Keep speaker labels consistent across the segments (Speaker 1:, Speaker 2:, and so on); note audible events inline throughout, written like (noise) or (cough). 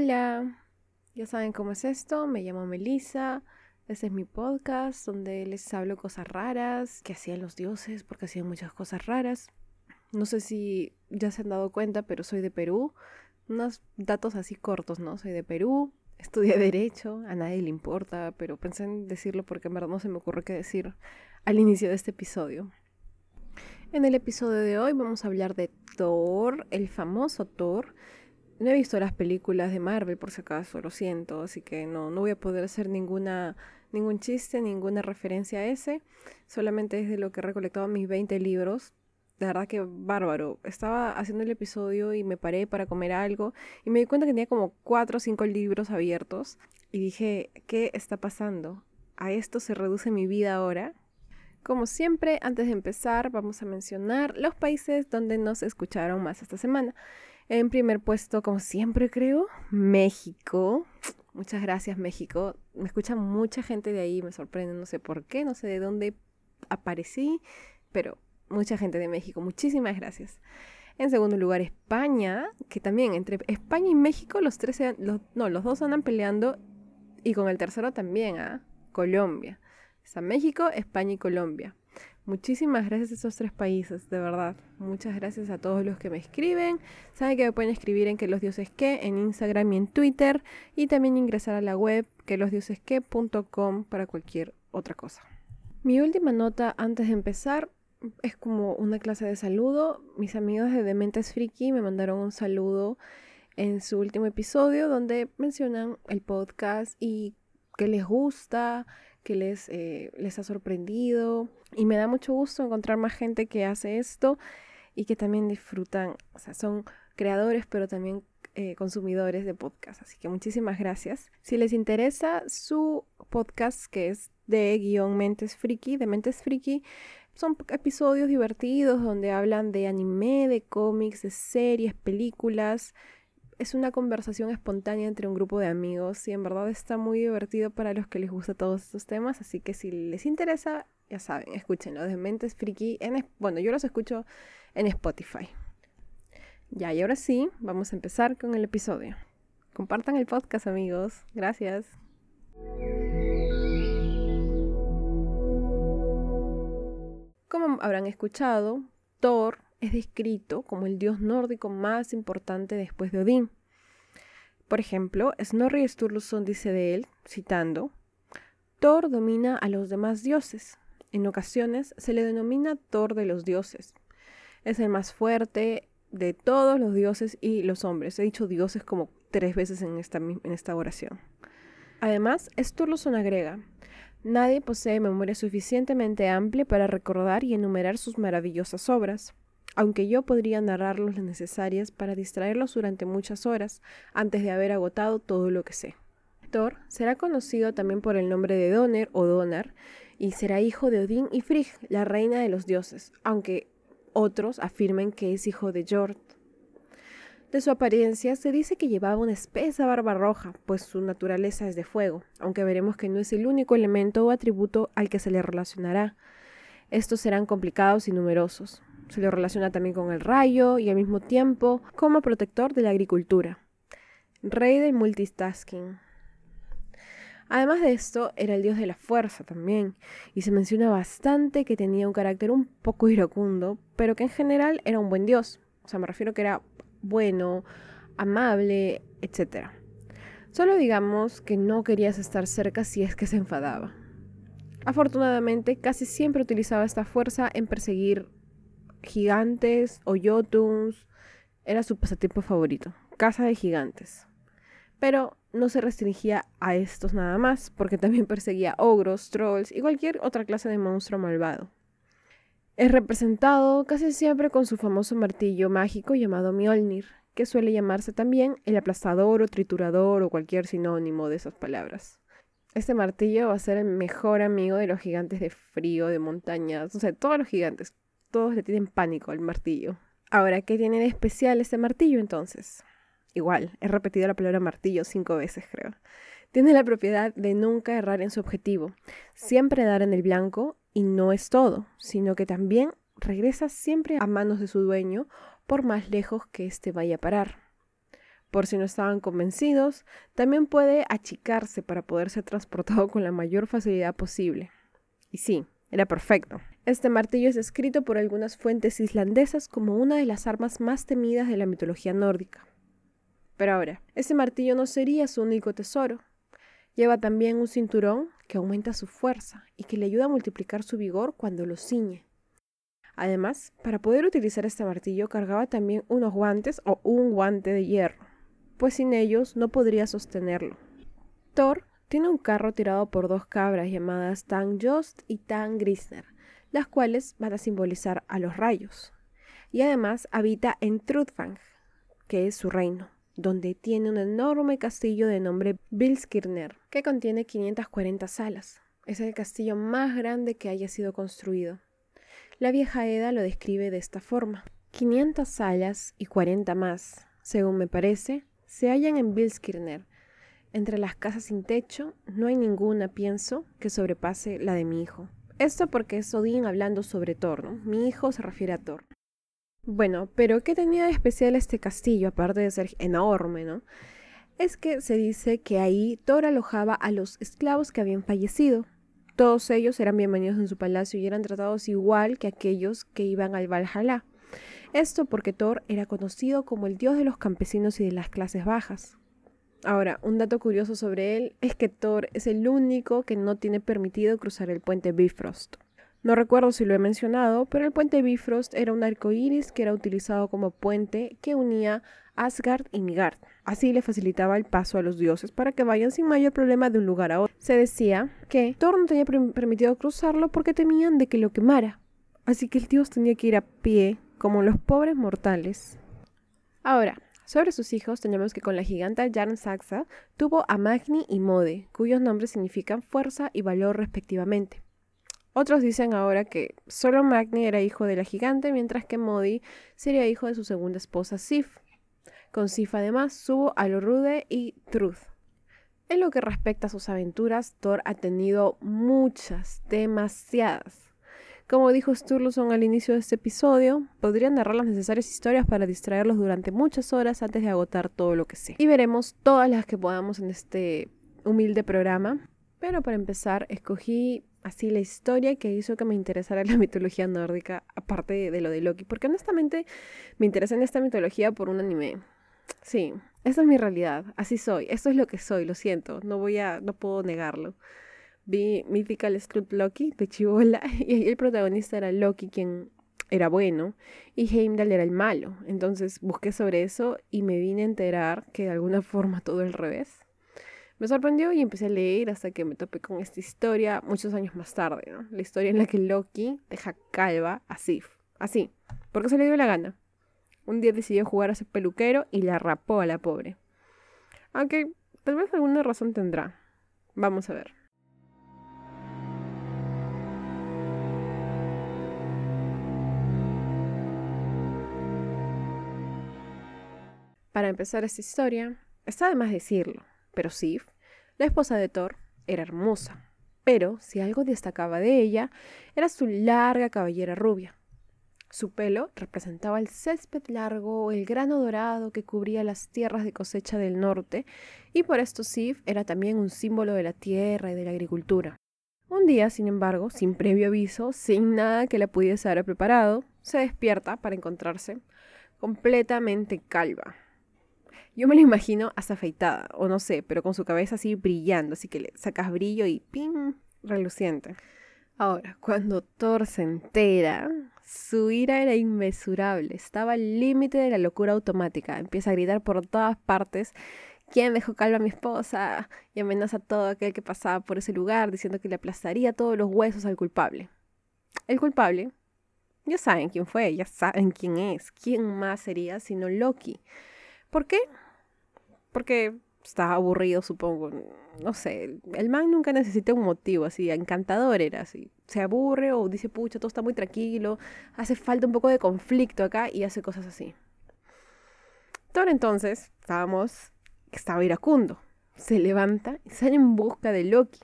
Speaker 1: Hola, ya saben cómo es esto, me llamo Melissa, este es mi podcast donde les hablo cosas raras que hacían los dioses porque hacían muchas cosas raras. No sé si ya se han dado cuenta, pero soy de Perú. Unos datos así cortos, ¿no? Soy de Perú, (laughs) estudié Derecho, a nadie le importa, pero pensé en decirlo porque en verdad no se me ocurre qué decir al inicio de este episodio. En el episodio de hoy vamos a hablar de Thor, el famoso Thor, no he visto las películas de Marvel, por si acaso, lo siento, así que no, no voy a poder hacer ninguna, ningún chiste, ninguna referencia a ese. Solamente es de lo que he recolectado mis 20 libros. De verdad que bárbaro. Estaba haciendo el episodio y me paré para comer algo y me di cuenta que tenía como 4 o 5 libros abiertos y dije, ¿qué está pasando? ¿A esto se reduce mi vida ahora? Como siempre, antes de empezar, vamos a mencionar los países donde nos escucharon más esta semana. En primer puesto, como siempre creo, México. (tsk) Muchas gracias México. Me escucha mucha gente de ahí, me sorprende, no sé por qué, no sé de dónde aparecí, pero mucha gente de México. Muchísimas gracias. En segundo lugar, España, que también entre España y México los tres, no, los dos andan peleando y con el tercero también, ¿ah? Colombia. Está México, España y Colombia. Muchísimas gracias a esos tres países, de verdad. Muchas gracias a todos los que me escriben. Saben que me pueden escribir en que los dioses que en Instagram y en Twitter y también ingresar a la web que losdiosesque.com para cualquier otra cosa. Mi última nota antes de empezar es como una clase de saludo. Mis amigos de Dementes Friki me mandaron un saludo en su último episodio donde mencionan el podcast y que les gusta, que les, eh, les ha sorprendido. Y me da mucho gusto encontrar más gente que hace esto y que también disfrutan, son creadores, pero también eh, consumidores de podcast. Así que muchísimas gracias. Si les interesa su podcast, que es de guion Mentes Friki, de Mentes Friki, son episodios divertidos donde hablan de anime, de cómics, de series, películas, es una conversación espontánea entre un grupo de amigos y en verdad está muy divertido para los que les gusta todos estos temas, así que si les interesa, ya saben, escúchenlo de Mentes Friki. En, bueno, yo los escucho en Spotify. Ya, y ahora sí, vamos a empezar con el episodio. Compartan el podcast, amigos. Gracias. Como habrán escuchado, Thor es descrito como el dios nórdico más importante después de Odín. Por ejemplo, Snorri Sturluson dice de él, citando, Thor domina a los demás dioses. En ocasiones se le denomina Thor de los dioses. Es el más fuerte de todos los dioses y los hombres. He dicho dioses como tres veces en esta, en esta oración. Además, Sturluson agrega, nadie posee memoria suficientemente amplia para recordar y enumerar sus maravillosas obras aunque yo podría narrarlos las necesarias para distraerlos durante muchas horas antes de haber agotado todo lo que sé. Thor será conocido también por el nombre de Donner o Donar y será hijo de Odín y Frigg, la reina de los dioses, aunque otros afirmen que es hijo de Jord. De su apariencia se dice que llevaba una espesa barba roja, pues su naturaleza es de fuego, aunque veremos que no es el único elemento o atributo al que se le relacionará. Estos serán complicados y numerosos. Se lo relaciona también con el rayo y al mismo tiempo como protector de la agricultura. Rey del multitasking. Además de esto, era el dios de la fuerza también, y se menciona bastante que tenía un carácter un poco iracundo, pero que en general era un buen dios. O sea, me refiero que era bueno, amable, etc. Solo digamos que no querías estar cerca si es que se enfadaba. Afortunadamente, casi siempre utilizaba esta fuerza en perseguir gigantes o yotuns. Era su pasatiempo favorito, caza de gigantes. Pero no se restringía a estos nada más, porque también (laughs) perseguía ogros, trolls y cualquier otra clase de monstruo malvado. Es representado casi siempre con su famoso martillo mágico llamado Mjolnir, que suele llamarse también el aplastador o triturador o cualquier sinónimo de esas palabras. Este martillo va a ser el mejor amigo de los gigantes de frío, de montañas, o sea, todos los gigantes todos le tienen pánico al martillo. Ahora, ¿qué tiene de especial este martillo entonces? Igual, he repetido la palabra martillo cinco veces, creo. Tiene la propiedad de nunca errar en su objetivo, siempre dar en el blanco y no es todo, sino que también regresa siempre a manos de su dueño por más lejos que éste vaya a parar. Por si no estaban convencidos, también puede achicarse para poder ser transportado con la mayor facilidad posible. Y sí, era perfecto. Este martillo es escrito por algunas fuentes islandesas como una de las armas más temidas de la mitología nórdica. Pero ahora, ese martillo no sería su único tesoro. Lleva también un cinturón que aumenta su fuerza y que le ayuda a multiplicar su vigor cuando lo ciñe. Además, para poder utilizar este martillo cargaba también unos guantes o un guante de hierro, pues sin ellos no podría sostenerlo. Thor tiene un carro tirado por dos cabras llamadas Tang Jost y Tang Grisner, las cuales van a simbolizar a los rayos. Y además habita en Trudfang, que es su reino, donde tiene un enorme castillo de nombre Bilskirner, que contiene 540 salas. Es el castillo más grande que haya sido construido. La vieja Eda lo describe de esta forma. 500 salas y 40 más, según me parece, se hallan en Bilskirner, entre las casas sin techo, no hay ninguna, pienso, que sobrepase la de mi hijo. Esto porque es Odín hablando sobre Thor, ¿no? Mi hijo se refiere a Thor. Bueno, pero ¿qué tenía de especial este castillo, aparte de ser enorme, ¿no? Es que se dice que ahí Thor alojaba a los esclavos que habían fallecido. Todos ellos eran bienvenidos en su palacio y eran tratados igual que aquellos que iban al Valhalla. Esto porque Thor era conocido como el dios de los campesinos y de las clases bajas. Ahora, un dato curioso sobre él es que Thor es el único que no tiene permitido cruzar el puente Bifrost. No recuerdo si lo he mencionado, pero el puente Bifrost era un arco iris que era utilizado como puente que unía Asgard y Midgard. Así le facilitaba el paso a los dioses para que vayan sin mayor problema de un lugar a otro. Se decía que Thor no tenía permitido cruzarlo porque temían de que lo quemara. Así que el dios tenía que ir a pie, como los pobres mortales. Ahora, sobre sus hijos tenemos que con la giganta Jarn Saxa tuvo a Magni y Mode, cuyos nombres significan fuerza y valor respectivamente. Otros dicen ahora que solo Magni era hijo de la gigante, mientras que Modi sería hijo de su segunda esposa Sif. Con Sif además tuvo a Lorude y Truth. En lo que respecta a sus aventuras, Thor ha tenido muchas, demasiadas. Como dijo Sturluson al inicio de este episodio, podría narrar las necesarias historias para distraerlos durante muchas horas antes de agotar todo lo que sé. Y veremos todas las que podamos en este humilde programa. Pero para empezar, escogí así la historia que hizo que me interesara (laughs) la mitología nórdica, aparte de lo de Loki, porque honestamente me interesa en esta mitología por un anime. Sí, esa es mi realidad, así soy, esto es lo que soy, lo siento, no voy a, no puedo negarlo vi Mythical Scout Loki de Chivola (laughs) y el protagonista era Loki, quien era bueno, y Heimdall era el malo. Entonces busqué sobre eso y me vine a enterar que de alguna forma todo al revés. Me sorprendió y empecé a leer hasta que me topé con esta historia muchos años más tarde. La historia en la que Loki deja calva a Sif. Así, porque se le dio la gana. Un día decidió jugar a ser peluquero y la rapó a la pobre. Aunque tal vez alguna razón tendrá. Vamos a ver. Para empezar esta historia, está de más decirlo, pero Sif, la esposa de Thor, era hermosa. Pero si algo destacaba de ella, era su larga cabellera rubia. Su pelo representaba el césped largo, el grano dorado que cubría las tierras de cosecha del norte, y por esto Sif era también un símbolo de la tierra y de la agricultura. Un día, sin embargo, sin previo aviso, sin nada que la pudiese haber preparado, se despierta para encontrarse completamente calva. Yo me la imagino hasta afeitada, o no sé, pero con su cabeza así brillando, así que le sacas brillo y ¡pim! reluciente. Ahora, cuando Thor se entera, su ira era inmesurable, estaba al límite de la locura automática. Empieza a gritar por todas partes ¿Quién dejó calva a mi esposa? Y amenaza a todo aquel que pasaba por ese lugar diciendo que le aplastaría todos los huesos al culpable. El culpable, ya saben quién fue, ya saben quién es. ¿Quién más sería sino Loki? ¿Por qué? Porque estaba aburrido, supongo. No sé, el man nunca necesita un motivo, así, encantador era así. Se aburre o dice, pucha, todo está muy tranquilo, hace falta un poco de conflicto acá y hace cosas así. Thor entonces, estábamos, estaba iracundo. Se levanta y sale en busca de Loki.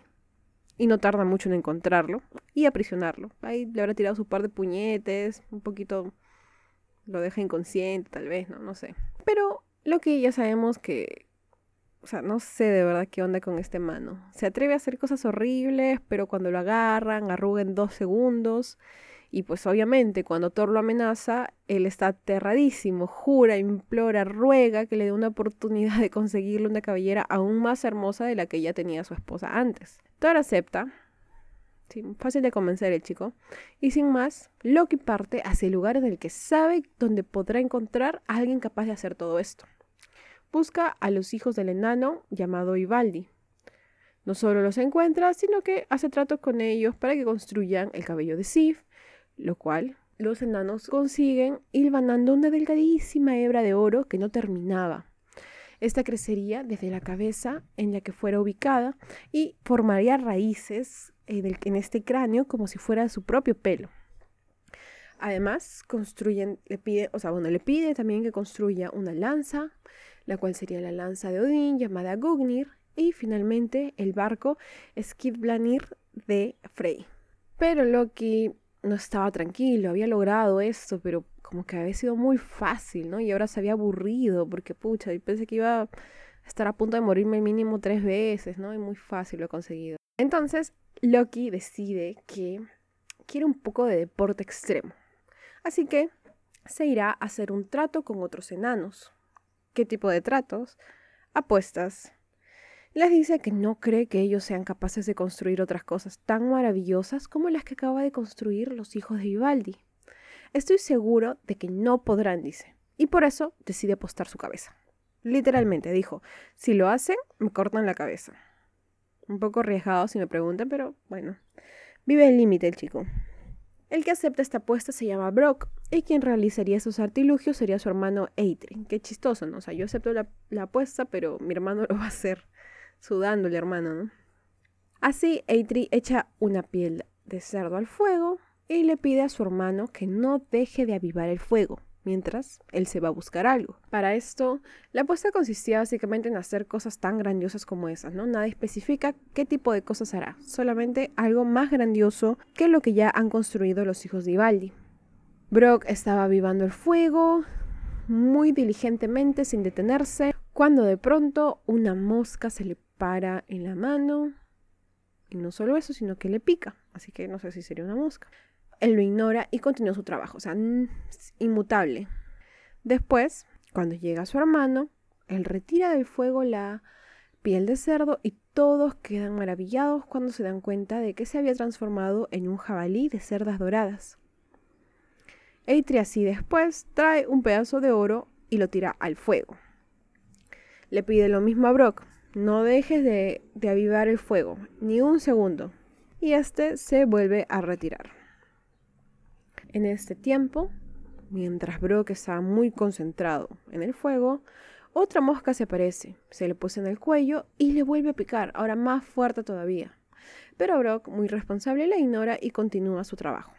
Speaker 1: Y no tarda mucho en encontrarlo y aprisionarlo. Ahí le habrá tirado su par de puñetes, un poquito lo deja inconsciente, tal vez, no, no sé. Pero Loki ya sabemos que, o sea, no sé de verdad qué onda con este mano. Se atreve a hacer cosas horribles, pero cuando lo agarran, arruga en dos segundos. Y pues obviamente cuando Thor lo amenaza, él está aterradísimo, jura, implora, ruega que le dé una oportunidad de conseguirle una cabellera aún más hermosa de la que ya tenía su esposa antes. Thor acepta, fácil de convencer el chico, y sin más, Loki parte hacia el lugar en el que sabe donde podrá encontrar a alguien capaz de hacer todo esto. Busca a los hijos del enano llamado Ivaldi. No solo los encuentra, sino que hace trato con ellos para que construyan el cabello de Sif, lo cual los enanos consiguen hilvanando una delgadísima hebra de oro que no terminaba. Esta crecería desde la cabeza en la que fuera ubicada y formaría raíces en, este cráneo como si fuera su propio pelo. Además, construyen, le pide, o sea, bueno, le pide también que construya una lanza, la cual sería la lanza de Odín llamada Gugnir, y finalmente el barco Skidblanir de Frey. Pero Loki no estaba tranquilo, había logrado esto, pero como que había sido muy fácil, ¿no? Y ahora se había aburrido porque, pucha, y pensé que iba a estar a punto de morirme mínimo tres veces, ¿no? Y muy fácil lo he conseguido. Entonces, Loki decide que quiere un poco de deporte extremo. Así que se irá a hacer un trato con otros enanos. ¿Qué tipo de tratos? Apuestas, les dice que no cree que ellos sean capaces de construir otras cosas tan maravillosas como las que acaba de construir los hijos de Vivaldi. Estoy seguro de que no podrán, dice, y por eso decide apostar su cabeza. Literalmente dijo, si lo hacen, me cortan la cabeza. Un poco arriesgado si me preguntan, pero bueno, vive el límite el chico. El que acepta esta apuesta se llama Brock, y quien realizaría esos artilugios sería su hermano Eitri. Qué chistoso, ¿no? O sea, yo acepto la, apuesta, pero mi hermano (laughs) lo va a hacer sudando el hermano, ¿no? Así, Eitri echa una piel de cerdo al fuego y le pide a su hermano que no deje de avivar el fuego, mientras él se va a buscar algo. Para esto, la apuesta consistía básicamente en hacer cosas tan grandiosas como esas, ¿no? Nada especifica qué tipo de cosas hará, solamente algo más grandioso que lo que ya han construido los hijos de Ivaldi. Brock estaba avivando el fuego muy diligentemente, sin detenerse, cuando de pronto una mosca se le para en la mano. Y no solo eso, sino que le pica. Así que no sé si sería una mosca. Él lo ignora y continúa su trabajo. O sea, inmutable. Después, cuando llega su hermano, él retira del fuego la piel de cerdo y todos quedan maravillados cuando se dan cuenta de que se había transformado en un jabalí de cerdas doradas. Eitri así después trae un pedazo de oro y lo tira al fuego. Le pide lo mismo a Brock, no dejes de, avivar el fuego, ni un segundo. Y este se vuelve a retirar. En este tiempo, mientras Brock estaba muy concentrado en el fuego, otra mosca se aparece, se le pone en el cuello y le vuelve a picar, ahora más fuerte todavía. Pero Brock, muy responsable, la ignora y continúa su trabajo.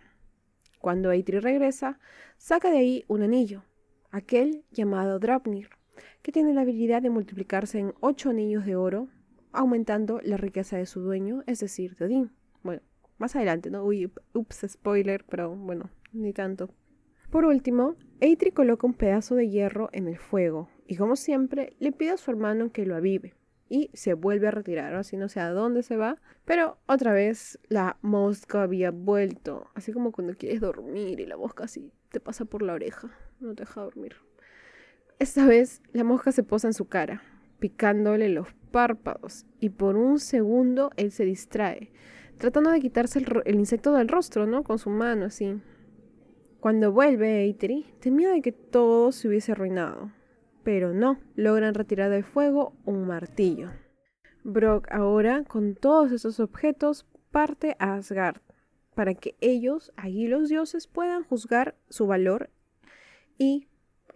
Speaker 1: Cuando Eitri regresa, saca de ahí un anillo, aquel llamado Draupnir, que tiene la habilidad de multiplicarse en ocho anillos de oro, aumentando la riqueza de su dueño, es decir, de Odín. Bueno, más adelante, ¿no? Uy, ups, spoiler, pero bueno, ni tanto. Por último, Eitri coloca un pedazo de hierro en el fuego y como siempre le pide a su hermano que lo avive y se vuelve a retirar, así no sé a dónde se va, pero otra vez la mosca había vuelto, así como cuando quieres dormir y la mosca así te pasa por la oreja, no te deja dormir. Esta vez la mosca se posa en su cara, picándole los párpados, y por un segundo él se distrae, tratando de quitarse el, insecto del rostro, ¿no? Con su mano, así. Cuando vuelve Eitri, temía de que todo se hubiese arruinado, pero no, logran retirar del fuego un martillo. Brock ahora, con todos esos objetos, parte a Asgard, para que ellos, allí los dioses, puedan juzgar su valor y,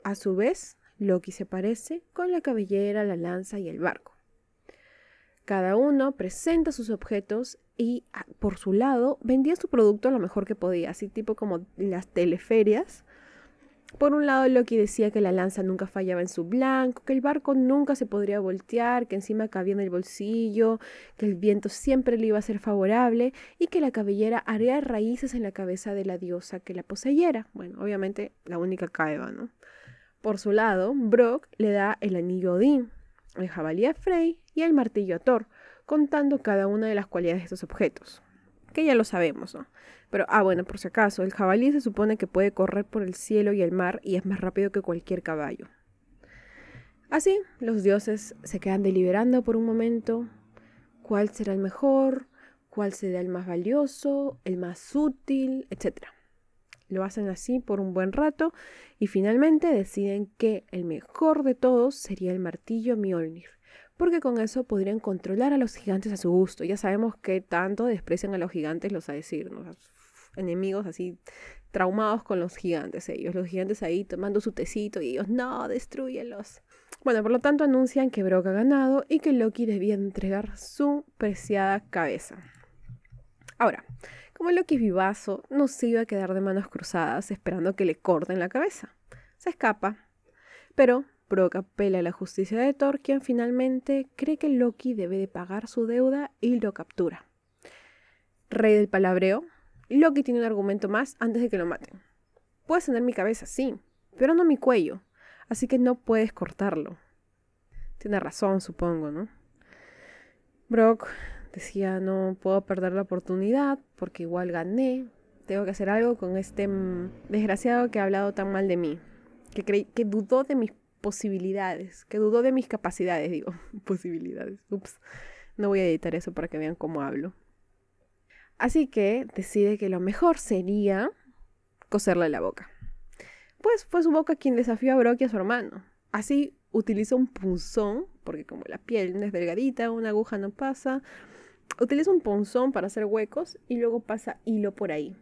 Speaker 1: a su vez, Loki se parece con la cabellera, la lanza y el barco. Cada uno presenta sus objetos y ah, por su lado vendía su producto lo mejor que podía, así tipo como las teleferias. Por un lado Loki decía que la lanza nunca fallaba en su blanco, que el barco nunca se podría voltear, que encima cabía en el bolsillo, que el viento siempre le iba a ser favorable y que la cabellera haría raíces en la cabeza de la diosa que la poseyera. Bueno, obviamente la única caeva, ¿no? Por su lado, Brock le da el anillo a Odín, el jabalí a Frey y el martillo a Thor, contando cada una de las cualidades de estos objetos. Que ya lo sabemos, ¿no? Pero, ah, bueno, por si acaso, el jabalí se supone que puede correr por el cielo y el mar y es más rápido que cualquier caballo. Así, los dioses se quedan deliberando por un momento cuál será el mejor, cuál será el más valioso, el más útil, etc. Lo hacen así por un buen rato y finalmente deciden que el mejor de todos sería el martillo Mjolnir, porque con eso podrían controlar a los gigantes a su gusto. Ya sabemos que tanto desprecian a los gigantes los a decir, enemigos así traumados con los gigantes ellos, los gigantes ahí tomando su tecito y ellos, no, destruyelos. Bueno, por lo tanto anuncian que Brock ha ganado y que Loki debía entregar su preciada cabeza. Ahora, como Loki es vivazo, no se iba a quedar de manos cruzadas esperando que le corten la cabeza. Se escapa, pero Brock apela a la justicia de Thor, quien finalmente cree que Loki debe de pagar su deuda y lo captura. Rey del palabreo, Loki tiene un argumento más antes de que lo maten. Puedes tener mi cabeza, sí, pero no mi cuello así que no puedes cortarlo. Tiene razón, supongo, ¿no? Brock decía, no puedo perder la oportunidad porque igual gané. Tengo que hacer algo con este mm, desgraciado que ha hablado tan mal de mí. Que, que dudó de mis posibilidades. Que dudó de mis capacidades, digo. (laughs) posibilidades. Ups. No voy a editar eso para que vean cómo hablo. Así que decide que lo mejor sería coserle la boca pues fue su boca quien desafió a Brock y a su hermano. Así utiliza un punzón, porque como la piel no es delgadita, una aguja no pasa, utiliza un punzón para hacer huecos y luego pasa hilo por ahí.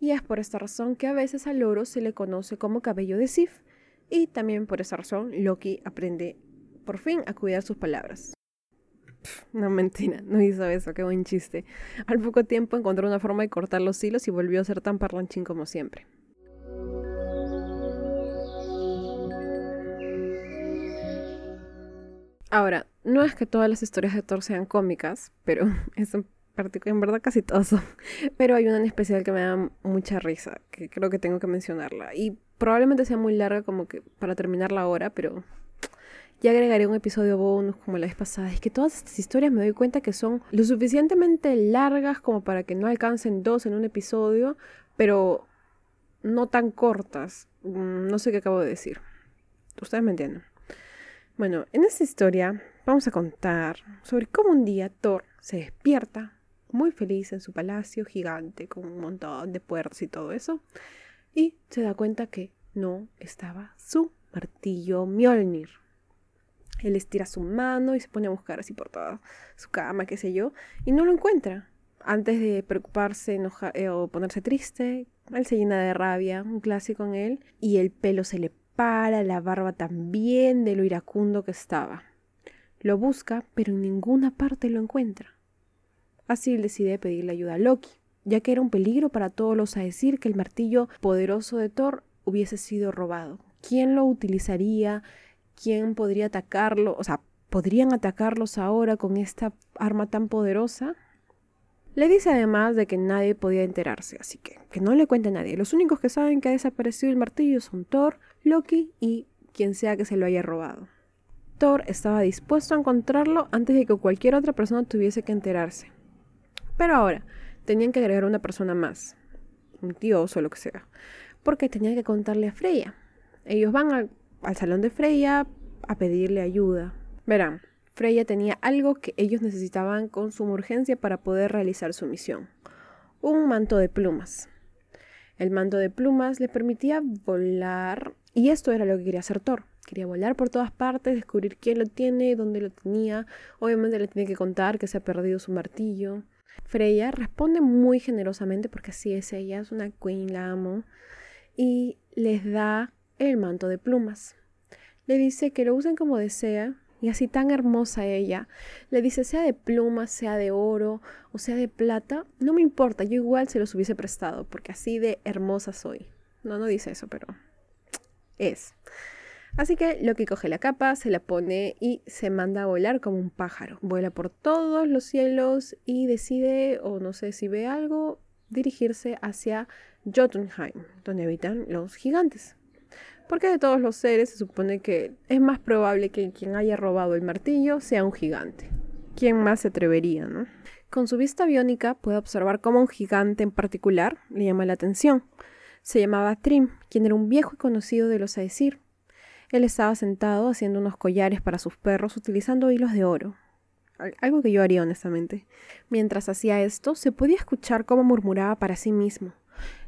Speaker 1: Y es por esta razón que a veces al oro se le conoce como cabello de Sif, y también por esa razón Loki aprende por fin a cuidar sus palabras. no mentira, no hizo eso, qué buen chiste. Al poco tiempo encontró una forma de cortar los hilos y volvió a ser tan parlanchín como siempre. Ahora, no es que todas las historias de Thor sean cómicas, pero (laughs) es en, en verdad casi todas son. (laughs) Pero hay una en especial que me da mucha risa, que creo que tengo que mencionarla. Y probablemente sea muy larga como que para terminarla ahora, pero (tsk) ya agregaré un episodio bonus como la vez pasada. Es que todas estas historias me doy cuenta que son lo suficientemente largas como para que no alcancen dos en un episodio, pero no tan cortas. Mm, no sé qué acabo de decir. Ustedes me entienden. Bueno, en esta historia vamos a contar sobre cómo un día Thor se despierta muy feliz en su palacio gigante con un montón de puertas y todo eso y se da cuenta que no estaba su martillo Mjolnir. Él estira su mano y se pone a buscar así por toda su cama, qué sé yo, y no lo encuentra. Antes de preocuparse eh, o ponerse triste, él se llena de rabia, un clásico en él, y el pelo se le para la barba también de lo iracundo que estaba. Lo busca, pero en ninguna parte lo encuentra. Así decide pedirle ayuda a Loki, ya que era un peligro para todos los a decir que el martillo poderoso de Thor hubiese sido robado. ¿Quién lo utilizaría? ¿Quién podría atacarlo? O sea, ¿podrían atacarlos ahora con esta arma tan poderosa? Le dice además de que nadie podía enterarse, así que que no le cuente a nadie. Los únicos que saben que ha desaparecido el martillo son Thor, Loki y quien sea que se lo haya robado. Thor estaba dispuesto a encontrarlo antes de que cualquier otra persona tuviese que enterarse. Pero ahora tenían que agregar una persona más, un dios o lo que sea, porque tenían que contarle a Freya. Ellos van al, al salón de Freya a pedirle ayuda. Verán, Freya tenía algo que ellos necesitaban con suma urgencia para poder realizar su misión. Un manto de plumas. El manto de plumas le permitía volar y esto era lo que quería hacer Thor. Quería volar por todas partes, descubrir quién lo tiene, dónde lo tenía. Obviamente le tiene que contar que se ha perdido su martillo. Freya responde muy generosamente porque así es ella, es una queen, la amo. Y les da el manto de plumas. Le dice que lo usen como desea, y así tan hermosa ella, le dice, sea de pluma, sea de oro o sea de plata, no me importa, yo igual se los hubiese prestado, porque así de hermosa soy. No, no dice eso, pero es. Así que Loki coge la capa, se la pone y se manda a volar como un pájaro. Vuela por todos los cielos y decide, o no sé si ve algo, dirigirse hacia Jotunheim, donde habitan los gigantes. porque de todos los seres se supone que es más probable que quien haya robado el martillo sea un gigante. ¿Quién más se atrevería, no? Con su vista biónica puede observar cómo un gigante en particular le llama la atención. Se llamaba Trim, quien era un viejo y conocido de los Aesir. Él estaba sentado haciendo unos collares para sus perros utilizando hilos de oro. Algo que yo haría honestamente. Mientras hacía esto, se podía escuchar cómo murmuraba para sí mismo.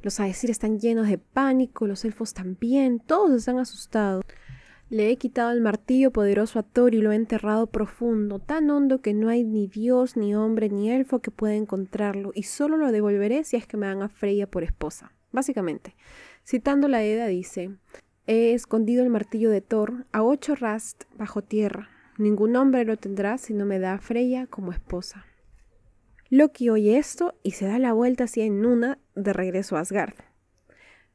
Speaker 1: Los Aesir están llenos de pánico, los elfos también, todos están asustados. Le he quitado el martillo poderoso a Thor y lo he enterrado profundo, tan hondo que no hay ni dios, ni hombre, ni elfo que pueda encontrarlo, y solo lo devolveré si es que me dan a Freya por esposa. Básicamente, citando la Edda dice, he escondido el martillo de Thor a ocho rast bajo tierra. Ningún hombre lo tendrá si no me da Freya como esposa. Loki oye esto y se da la vuelta hacia en una de regreso a Asgard.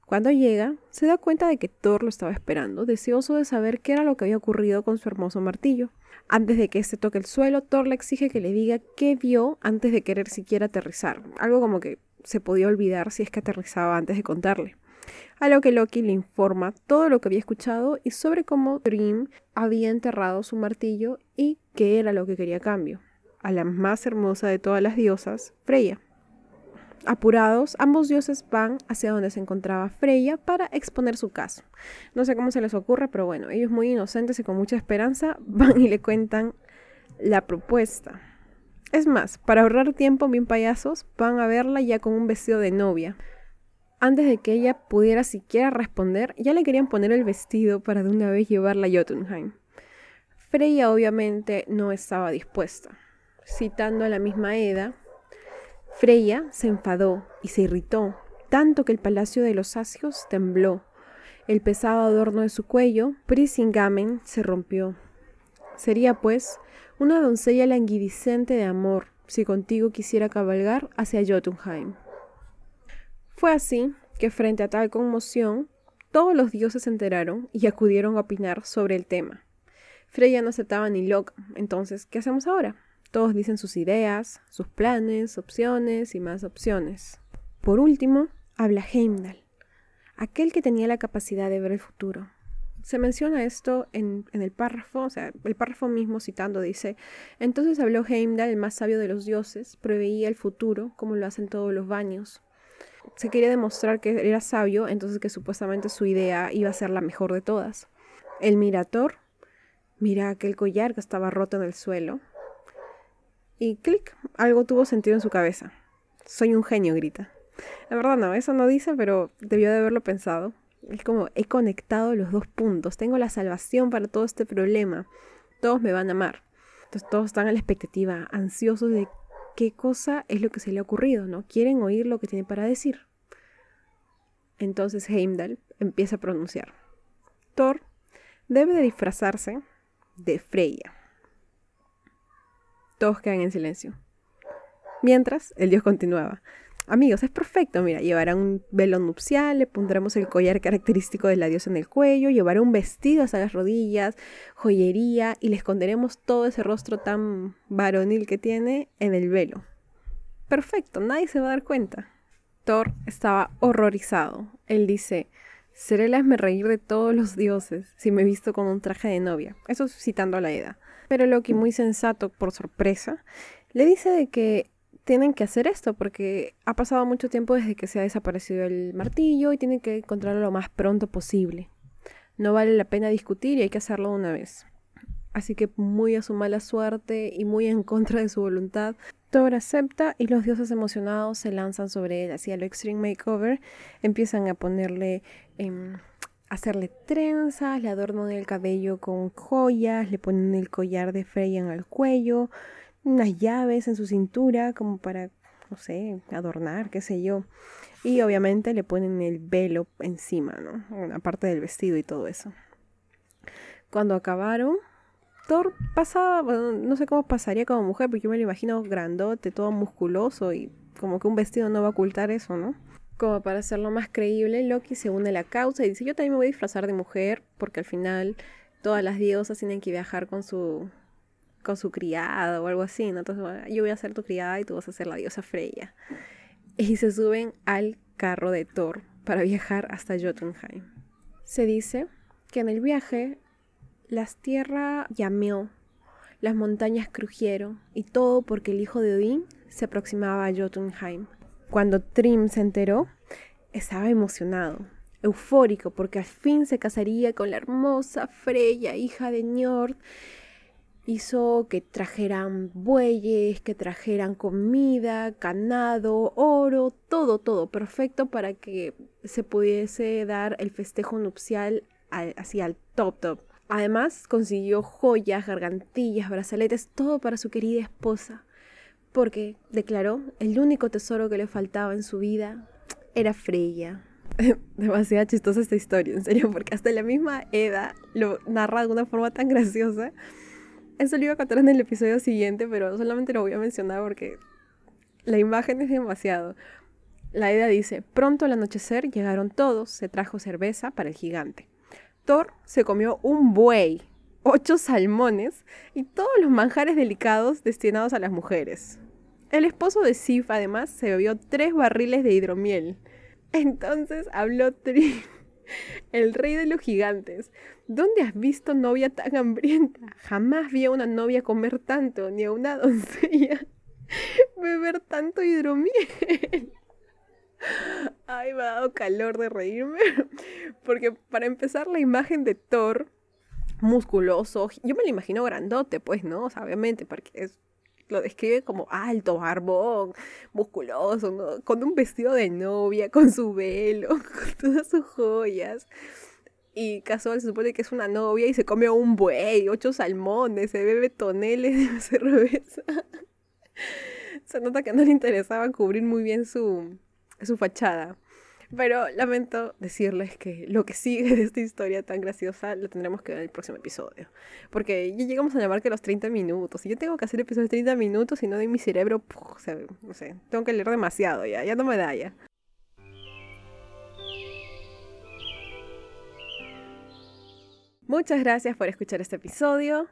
Speaker 1: Cuando llega, se da cuenta de que Thor lo estaba esperando, deseoso de saber qué era lo que había ocurrido con su hermoso martillo. Antes de que éste toque el suelo, Thor le exige que le diga qué vio antes de querer siquiera aterrizar, algo como que se podía olvidar si es que aterrizaba antes de contarle. A lo que Loki le informa todo lo que había escuchado y sobre cómo Dream había enterrado su martillo y qué era lo que quería cambio. A la más hermosa de todas las diosas, Freya. Apurados, ambos dioses van hacia donde se encontraba Freya para exponer su caso. No sé cómo se les ocurre, pero bueno, ellos muy inocentes y con mucha esperanza (laughs) van y le cuentan la propuesta. Es más, para ahorrar tiempo bien payasos, van a verla ya con un vestido de novia. Antes de que ella pudiera siquiera responder, ya le querían poner el vestido para de una vez llevarla a Jotunheim. Freya obviamente no estaba dispuesta. Citando a la misma Eda, Freya se enfadó y se irritó, tanto que el palacio de los asios tembló. El pesado adorno de su cuello, Prisingamen, se rompió. Sería, pues, una doncella languidicente de amor, si contigo quisiera cabalgar hacia Jotunheim. Fue así que frente a tal conmoción, todos los dioses se enteraron y acudieron a opinar sobre el tema. Freya no aceptaba ni loca, entonces, ¿qué hacemos ahora? Todos dicen sus ideas, sus planes, opciones y más opciones. Por último, habla Heimdall, aquel que tenía la capacidad de ver el futuro. Se menciona esto en, el párrafo, o sea, el párrafo mismo citando dice, entonces habló Heimdall, el más sabio de los dioses, preveía el futuro como lo hacen todos los baños. Se quería demostrar que era sabio, entonces que supuestamente su idea iba a ser la mejor de todas. El mirator mira aquel collar que estaba roto en el suelo y clic, algo tuvo sentido en su cabeza. Soy un genio, grita. La verdad no, eso no dice, pero debió de haberlo pensado. Es como, he conectado los dos puntos, tengo la salvación para todo este problema, todos me van a amar. Entonces todos están a la expectativa, ansiosos de qué cosa es lo que se le ha ocurrido, ¿no? Quieren oír lo que tiene para decir. Entonces Heimdall empieza a pronunciar. Thor debe de disfrazarse de Freya. Todos quedan en silencio. Mientras, el dios continuaba. Amigos, es perfecto, mira, llevará un velo nupcial, le pondremos el collar característico de la diosa en el cuello, llevará un vestido hasta las rodillas, joyería y le esconderemos todo ese rostro tan varonil que tiene en el velo. Perfecto, nadie se va a dar cuenta. Thor estaba horrorizado. Él dice, seré el reír de todos los dioses si me visto con un traje de novia. Eso citando a la Edad. Pero Loki, muy sensato por sorpresa, le dice de que tienen que hacer esto porque ha pasado mucho tiempo desde que se ha desaparecido el martillo y tienen que encontrarlo lo más pronto posible. No vale la pena discutir y hay que hacerlo una vez. Así que muy a su mala suerte y muy en contra de su voluntad, Thor acepta y los dioses emocionados se lanzan sobre él hacia el Extreme Makeover, empiezan a ponerle em, hacerle trenzas, le adornan el cabello con joyas, le ponen el collar de Freya en el cuello, unas llaves en su cintura como para, no sé, adornar, qué sé yo. Y obviamente le ponen el velo encima, ¿no? Aparte del vestido y todo eso. Cuando acabaron, Thor pasaba, no sé cómo pasaría como mujer, porque yo me lo imagino grandote, todo musculoso y como que un vestido no va a ocultar eso, ¿no? como para hacerlo más creíble, Loki se une a la causa y dice, yo también me voy a disfrazar de mujer, porque al final todas las diosas tienen que viajar con su con su criada o algo así, ¿no? Entonces yo voy a ser tu criada y tú vas a ser la diosa Freya. Y se suben al carro de Thor para viajar hasta Jotunheim. Se dice que en el viaje las tierras llameó, las montañas crujieron y todo porque el hijo de Odín se aproximaba a Jotunheim. Cuando Trim se enteró, estaba emocionado, eufórico porque al fin se casaría con la hermosa Freya, hija de Njord. Hizo que trajeran bueyes, que trajeran comida, ganado, oro, todo, todo perfecto para que se pudiese dar el festejo nupcial así al top top. Además consiguió joyas, gargantillas, brazaletes, todo para su querida esposa, porque declaró el único tesoro que le faltaba en su vida era Freya. (laughs) Demasiado chistosa esta historia, en serio, porque hasta la misma Eda lo narra de una forma tan graciosa. Eso lo iba a contar en el episodio siguiente, pero solamente lo voy a mencionar porque la imagen es demasiado. La Eda dice, pronto al anochecer llegaron todos, se trajo cerveza para el gigante. Thor se comió un buey, ocho salmones y todos los manjares delicados destinados a las mujeres. El esposo de Sif además se bebió tres barriles de hidromiel. Entonces habló Trin, (laughs) el rey de los gigantes. ¿Dónde has visto novia tan hambrienta? Jamás vi a una novia comer tanto, ni a una (laughs) doncella beber tanto hidromiel. Ay, me ha dado calor de reírme. Porque para empezar, la imagen de Thor musculoso, yo me lo imagino grandote, pues, ¿no? O obviamente, porque es lo describe como alto, barbón, musculoso, con un vestido de novia, con su velo, (laughs) con todas sus joyas. Y casual se supone que es una novia y se come un buey, ocho salmones, se bebe toneles de (laughs) cerveza. se nota que no le interesaba cubrir muy bien su, su fachada. Pero lamento decirles que lo que sigue de esta historia tan graciosa lo tendremos que ver en el próximo episodio. Porque ya llegamos a llamar que los 30 minutos. Y yo tengo que hacer episodios de 30 minutos y no de mi cerebro, o sea, no sé, tengo que leer demasiado ya, ya no me da ya. Muchas gracias por escuchar este episodio.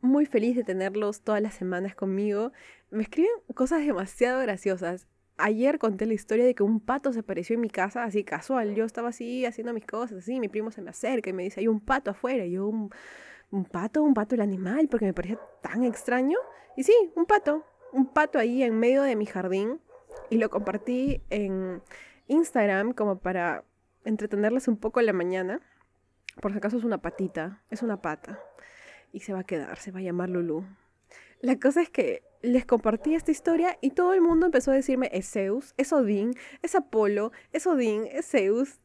Speaker 1: Muy feliz de tenerlos todas las semanas conmigo. Me escriben cosas demasiado graciosas ayer conté la historia de que un pato se apareció en mi casa así casual. Yo estaba así haciendo mis cosas, así, mi primo se me acerca y me dice, hay un pato afuera. Y yo, un, un pato, un pato el animal, porque me parecía tan extraño. Y sí, un pato, un pato ahí en medio de mi jardín. Y lo compartí en Instagram como para entretenerles un poco en la mañana. Por si acaso es una patita, es una pata. Y se va a quedar, se va a llamar Lulu. La cosa es que les compartí esta historia y todo el mundo empezó a decirme, es Zeus, es Odín, es Apolo, es Odín, es Zeus.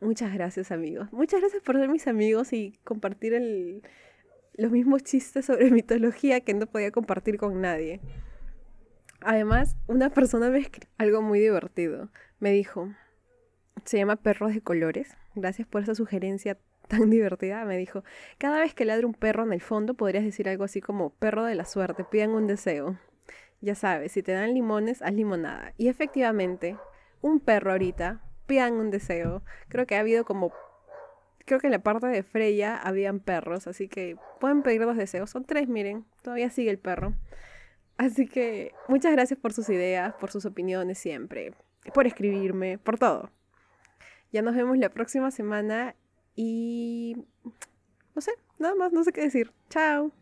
Speaker 1: Muchas gracias amigos. Muchas gracias por ser mis amigos y compartir los mismos chistes sobre (laughs) mitología que no podía compartir con nadie. Además, una persona me algo muy divertido. Me dijo, se llama Perros de Colores. Gracias por esa sugerencia (laughs) tan divertida, me dijo, cada vez que ladre un perro en el fondo podrías decir algo así como, perro de la suerte, pidan un deseo. Ya sabes, si te dan limones, haz limonada. Y efectivamente, un perro ahorita, pidan un deseo. Creo que ha habido como... Creo que en la parte de Freya habían perros, así que pueden pedir dos deseos. Son tres, miren, todavía sigue el perro. Así que muchas gracias por sus ideas, por sus opiniones siempre, por escribirme, por todo. Ya nos vemos la próxima semana y no sé, nada más, no sé qué decir. Chao.